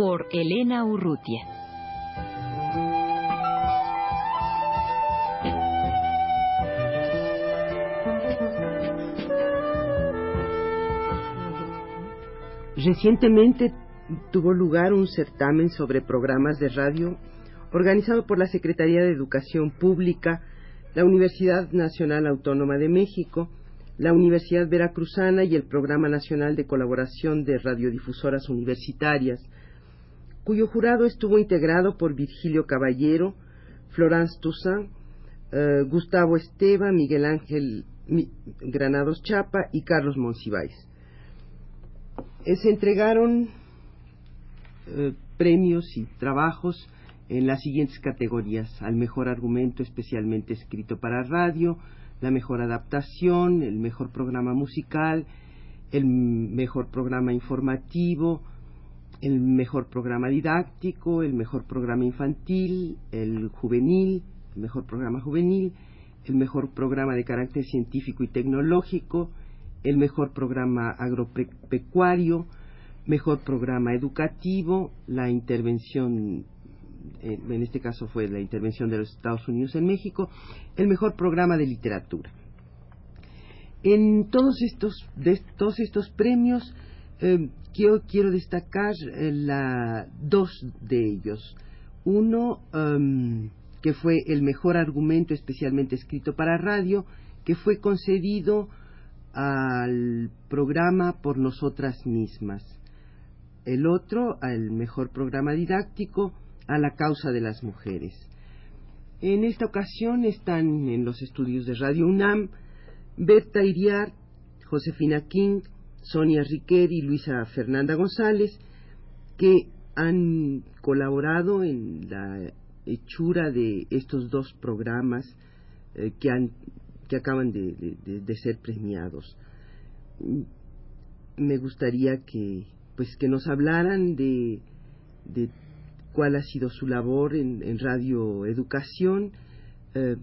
Por Elena Urrutia. Recientemente tuvo lugar un certamen sobre programas de radio organizado por la Secretaría de Educación Pública la Universidad Nacional Autónoma de México, la Universidad Veracruzana y el Programa Nacional de Colaboración de Radiodifusoras Universitarias, cuyo jurado estuvo integrado por Virgilio Caballero, Florence Toussaint, eh, Gustavo Esteva, Miguel Ángel Granados Chapa y Carlos Monsiváis. Eh, se entregaron eh, premios y trabajos en las siguientes categorías al mejor argumento especialmente escrito para radio, la mejor adaptación, el mejor programa musical, el mejor programa informativo, el mejor programa didáctico, el mejor programa infantil, el juvenil, el mejor programa juvenil, el mejor programa de carácter científico y tecnológico, el mejor programa agropecuario, mejor programa educativo, la intervención eh, en este caso fue la intervención de los Estados Unidos en México, el mejor programa de literatura. En todos estos, de todos estos premios, eh, quiero, destacar eh, la, dos de ellos. Uno, em, que fue el mejor argumento especialmente escrito para radio, que fue concedido al programa por nosotras mismas. El otro, al mejor programa didáctico, a la causa de las mujeres. En esta ocasión están en los estudios de Radio UNAM Berta Iriar, Josefina King, Sonia Riquet y Luisa Fernanda González, que han colaborado en la hechura de estos dos programas eh, que, han, que acaban de, ser premiados. Me gustaría que, pues, que nos hablaran de, de cuál ha sido su labor en, Radio Educación eh,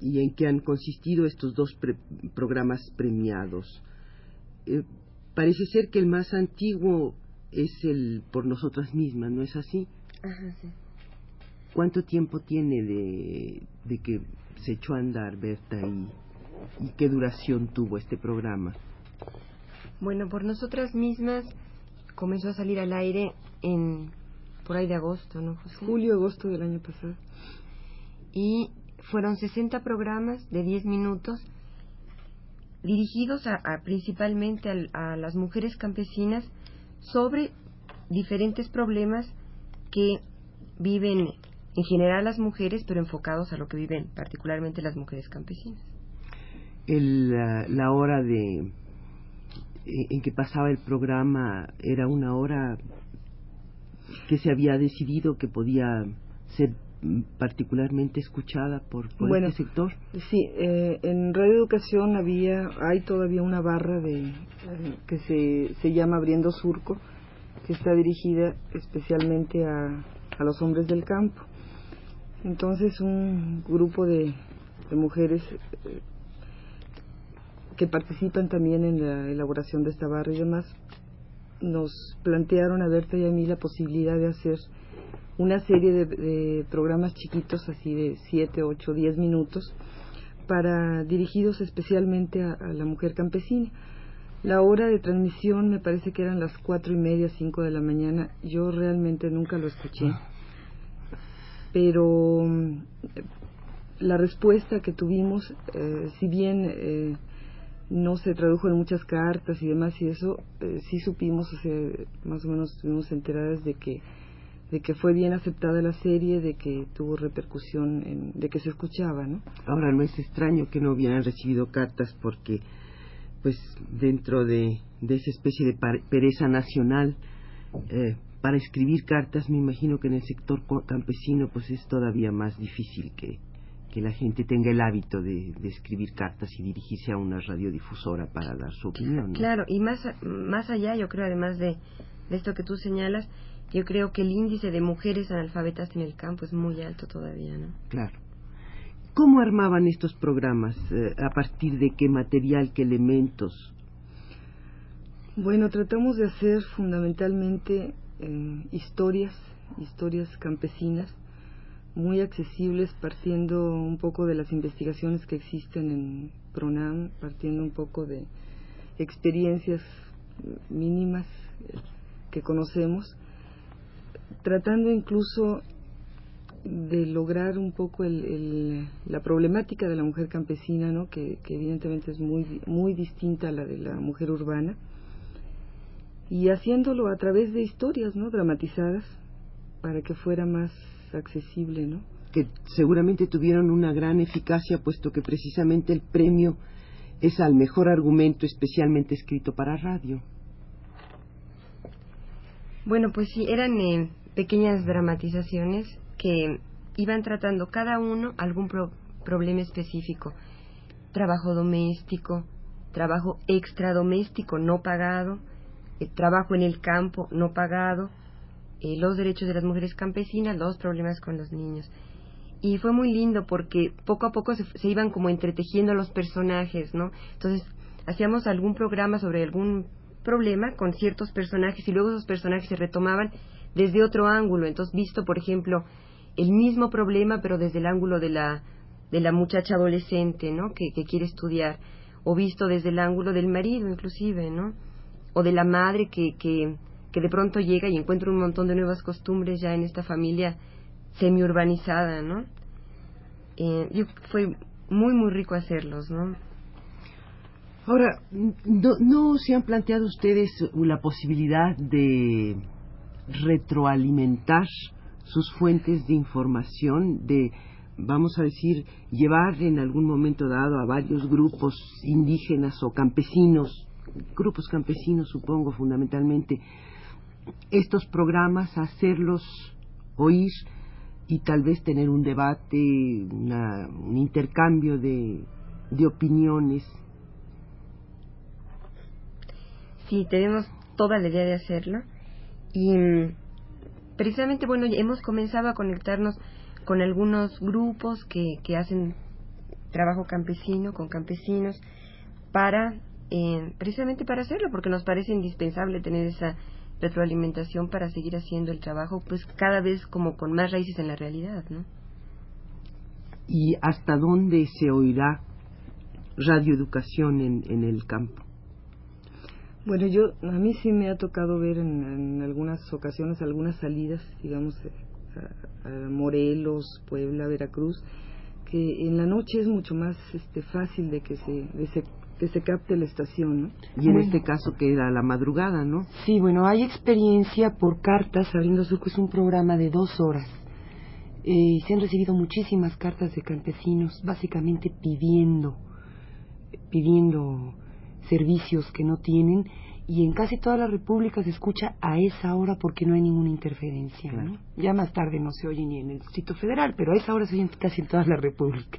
y en qué han consistido estos dos programas premiados. Eh, parece ser que el más antiguo es el por nosotras mismas, ¿no es así? Ajá, sí. ¿Cuánto tiempo tiene de, de que se echó a andar, Berta, y, y qué duración tuvo este programa? Bueno, por nosotras mismas comenzó a salir al aire en por ahí de agosto, ¿no, Julio, agosto del año pasado. Y fueron 60 programas de 10 minutos dirigidos a, principalmente a, las mujeres campesinas sobre diferentes problemas que viven en general las mujeres, pero enfocados a lo que viven particularmente las mujeres campesinas. El, la hora de en que pasaba el programa era una hora que se había decidido que podía ser particularmente escuchada por, por este sector? Sí, eh, en Radio Educación había, hay todavía una barra de eh, que se, se llama Abriendo Surco, que está dirigida especialmente a, a los hombres del campo. Entonces un grupo de, de mujeres eh, que participan también en la elaboración de esta barra y demás, nos plantearon a Berta y a mí la posibilidad de hacer una serie de, programas chiquitos, así de 7, 8, 10 minutos, para dirigidos especialmente a, la mujer campesina. La hora de transmisión me parece que eran las cuatro y media, cinco de la mañana. Yo realmente nunca lo escuché. Pero mm, la respuesta que tuvimos, eh, si bien eh, no se tradujo en muchas cartas y demás y eso eh, sí supimos, o sea, más o menos estuvimos enteradas de que de que fue bien aceptada la serie, de que tuvo repercusión, de que se escuchaba, ¿no? Ahora no es extraño que no hubieran recibido cartas porque, pues, dentro de, de esa especie de pereza nacional eh, para escribir cartas, me imagino que en el sector campesino pues es todavía más difícil que, que la gente tenga el hábito de, escribir cartas y dirigirse a una radiodifusora para dar su opinión. Claro, y más, más allá, yo creo, además de, esto que tú señalas, yo creo que el índice de mujeres analfabetas en el campo es muy alto todavía, ¿no? Claro. ¿Cómo armaban estos programas? Eh, ¿A partir de qué material, qué elementos? Bueno, tratamos de hacer fundamentalmente eh, historias, historias campesinas, muy accesibles partiendo un poco de las investigaciones que existen en PRONAM, partiendo un poco de experiencias mínimas que conocemos, tratando incluso de lograr un poco el, la problemática de la mujer campesina, ¿no? que, que evidentemente es muy, muy distinta a la de la mujer urbana, y haciéndolo a través de historias ¿no? dramatizadas para que fuera más accesible, ¿no? Que seguramente tuvieron una gran eficacia, puesto que precisamente el premio es al mejor argumento especialmente escrito para radio. Bueno, pues sí, eran eh, pequeñas dramatizaciones que iban tratando cada uno algún problema específico. Trabajo doméstico, trabajo extradoméstico no pagado, eh, trabajo en el campo no pagado, eh, los derechos de las mujeres campesinas, los problemas con los niños. Y fue muy lindo porque poco a poco se, iban como entretejiendo los personajes, ¿no? Entonces, hacíamos algún programa sobre algún problema con ciertos personajes y luego esos personajes se retomaban desde otro ángulo. Entonces, visto, por ejemplo, el mismo problema, pero desde el ángulo de la, de la muchacha adolescente, ¿no? Que, que quiere estudiar. O visto desde el ángulo del marido, inclusive, ¿no? O de la madre que, que, que de pronto llega y encuentra un montón de nuevas costumbres ya en esta familia semi-urbanizada, ¿no? Eh, fue muy, muy rico hacerlos, ¿no? Ahora, no, ¿no se han planteado ustedes la posibilidad de retroalimentar sus fuentes de información, de, vamos a decir, llevar en algún momento dado a varios grupos indígenas o campesinos, grupos campesinos supongo fundamentalmente, estos programas, hacerlos oír y tal vez tener un debate, un intercambio de, de opiniones. Sí, tenemos toda la idea de hacerlo y mm, precisamente, bueno, hemos comenzado a conectarnos con algunos grupos que, que hacen trabajo campesino, con campesinos, para, eh, precisamente para hacerlo, porque nos parece indispensable tener esa retroalimentación para seguir haciendo el trabajo, pues cada vez como con más raíces en la realidad, ¿no? ¿Y hasta dónde se oirá radioeducación en, en el campo? Bueno, yo a mí sí me ha tocado ver en, algunas ocasiones algunas salidas, digamos, eh, a, Morelos, Puebla, Veracruz, que en la noche es mucho más este, fácil de que se, de se que se capte la estación, ¿no? Y en este caso que era la madrugada, ¿no? Sí, bueno, hay experiencia por cartas, Abriendo Surco es un programa de dos horas. Eh, se han recibido muchísimas cartas de campesinos, básicamente pidiendo, pidiendo servicios que no tienen y en casi toda la República se escucha a esa hora porque no hay ninguna interferencia. ¿no? Ya más tarde no se oye ni en el Distrito Federal, pero a esa hora se oye casi en toda la República.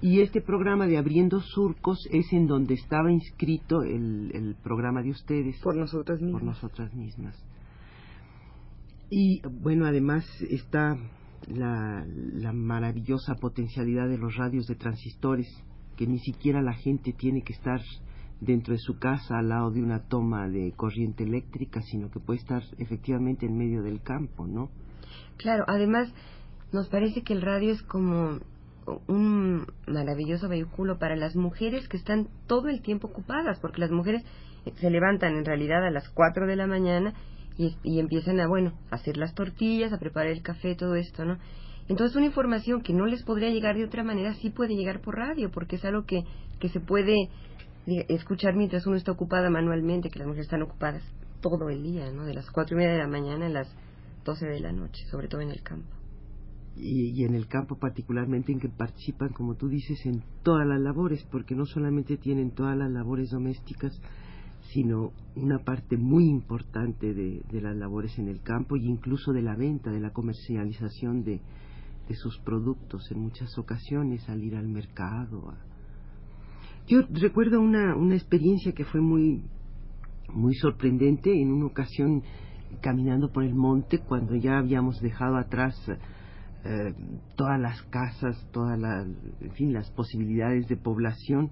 Y este programa de Abriendo Surcos es en donde estaba inscrito el, el programa de ustedes. Por nosotras mismas. Por nosotras mismas. Y bueno, además está la, la maravillosa potencialidad de los radios de transistores, que ni siquiera la gente tiene que estar dentro de su casa al lado de una toma de corriente eléctrica, sino que puede estar efectivamente en medio del campo, ¿no? Claro, además nos parece que el radio es como un maravilloso vehículo para las mujeres que están todo el tiempo ocupadas, porque las mujeres se levantan en realidad a las 4 de la mañana y, y, empiezan a, bueno, a hacer las tortillas, a preparar el café, todo esto, ¿no? Entonces una información que no les podría llegar de otra manera sí puede llegar por radio, porque es algo que, que se puede escuchar mientras uno está ocupada manualmente, que las mujeres están ocupadas todo el día, ¿no? De las cuatro y media de la mañana a las doce de la noche, sobre todo en el campo y, en el campo particularmente en que participan, como tú dices, en todas las labores, porque no solamente tienen todas las labores domésticas, sino una parte muy importante de, las labores en el campo e incluso de la venta, de la comercialización de, sus productos en muchas ocasiones, salir al mercado. Yo recuerdo una, una experiencia que fue muy, muy sorprendente en una ocasión caminando por el monte cuando ya habíamos dejado atrás eh, todas las casas, todas las, en fin, las posibilidades de población.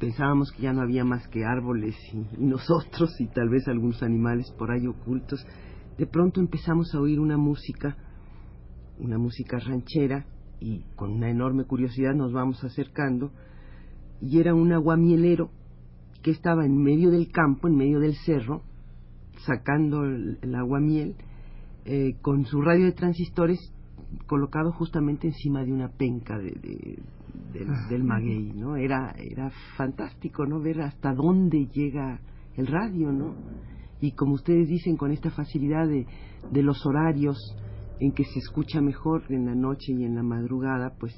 Pensábamos que ya no había más que árboles y, nosotros y tal vez algunos animales por ahí ocultos, de pronto empezamos a oír una música, una música ranchera, y con una enorme curiosidad nos vamos acercando, y era un aguamielero que estaba en medio del campo, en medio del cerro, sacando el, aguamiel, eh, con su radio de transistores colocado justamente encima de una penca de, del, maguey, ¿no? Era, era fantástico, ¿no? Ver hasta dónde llega el radio, ¿no? Y como ustedes dicen, con esta facilidad de, de los horarios en que se escucha mejor en la noche y en la madrugada, pues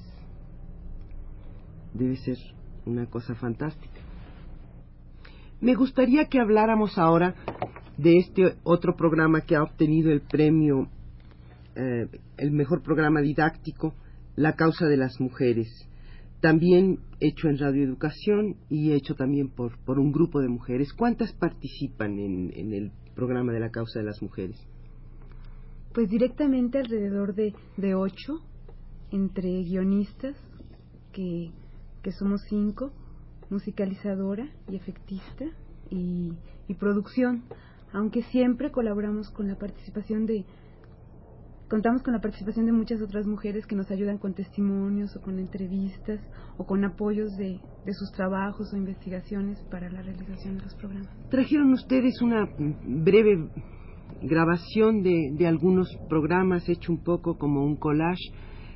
debe ser una cosa fantástica. Me gustaría que habláramos ahora de este otro programa que ha obtenido el premio, eh, el mejor programa didáctico, La causa de las mujeres también hecho en radioeducación y hecho también por, por un grupo de mujeres. ¿Cuántas participan en, en el programa de la causa de las mujeres? Pues directamente alrededor de, de ocho, entre guionistas, que, que somos cinco, musicalizadora y efectista y, y producción, aunque siempre colaboramos con la participación de, Contamos con la participación de muchas otras mujeres que nos ayudan con testimonios o con entrevistas o con apoyos de, sus trabajos o investigaciones para la realización de los programas. Trajeron ustedes una breve grabación de, de algunos programas, hecho un poco como un collage.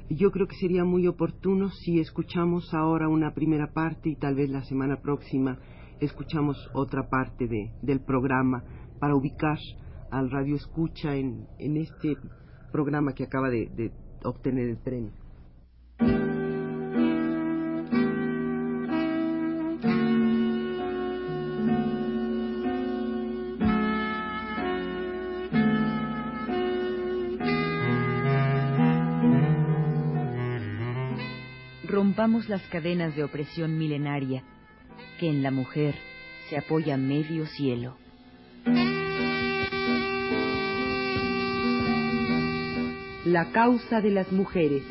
Yo creo que sería muy oportuno si escuchamos ahora una primera parte y tal vez la semana próxima escuchamos otra parte de, del programa para ubicar al radio escucha en, este programa que acaba de, de obtener el premio. Rompamos las cadenas de opresión milenaria que en la mujer se apoya medio cielo. La causa de las mujeres.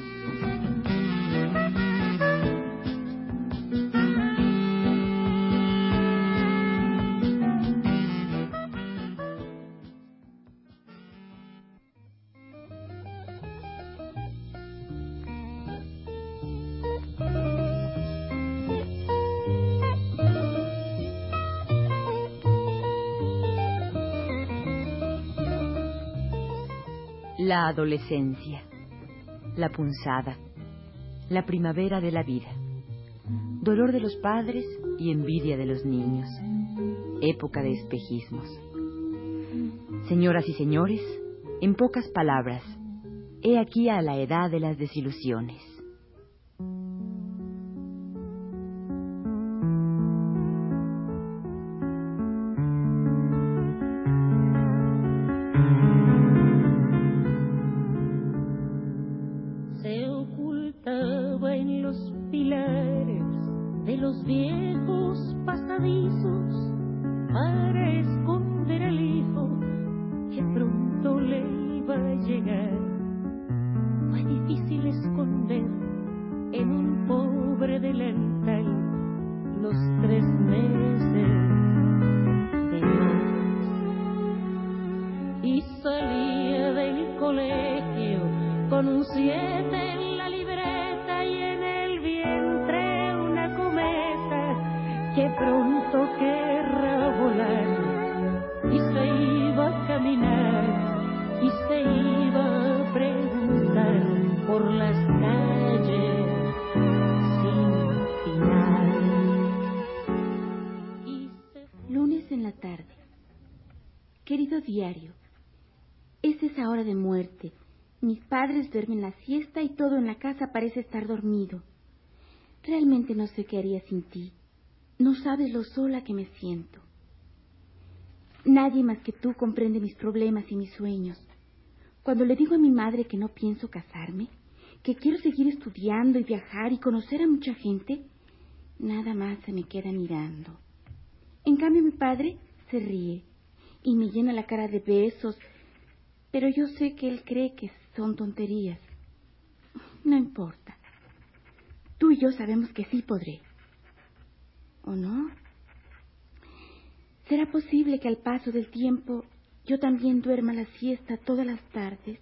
La adolescencia, la punzada, la primavera de la vida, dolor de los padres y envidia de los niños, época de espejismos. Señoras y señores, en pocas palabras, he aquí a la edad de las desilusiones. de los viejos pasadizos para esconder al hijo que pronto le iba a llegar. Fue difícil esconder en un pobre delantal los tres meses de más. Y salía del colegio con un siete en la duermen la siesta y todo en la casa parece estar dormido. Realmente no sé qué haría sin ti. No sabes lo sola que me siento. Nadie más que tú comprende mis problemas y mis sueños. Cuando le digo a mi madre que no pienso casarme, que quiero seguir estudiando y viajar y conocer a mucha gente, nada más se me queda mirando. En cambio mi padre se ríe y me llena la cara de besos, pero yo sé que él cree que son tonterías. No importa. Tú y yo sabemos que sí podré. ¿O no? ¿Será posible que al paso del tiempo yo también duerma la siesta todas las tardes?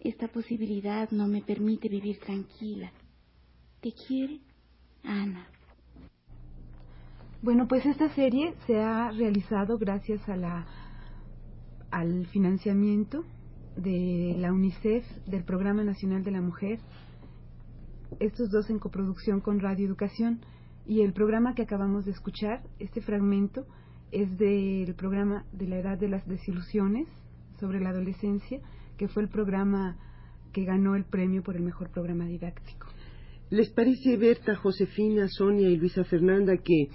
Esta posibilidad no me permite vivir tranquila. ¿Te quiere? Ana. Bueno, pues esta serie se ha realizado gracias a la al financiamiento de la UNICEF, del Programa Nacional de la Mujer, estos dos en coproducción con Radio Educación y el programa que acabamos de escuchar, este fragmento es del programa de la edad de las desilusiones sobre la adolescencia, que fue el programa que ganó el premio por el mejor programa didáctico. ¿Les parece, Berta, Josefina, Sonia y Luisa Fernanda, que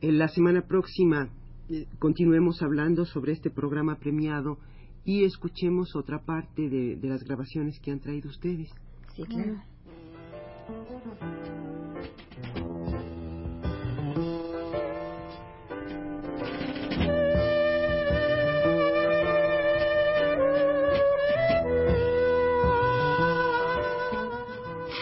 en eh, la semana próxima eh, continuemos hablando sobre este programa premiado y escuchemos otra parte de, de las grabaciones que han traído ustedes? Sí, claro.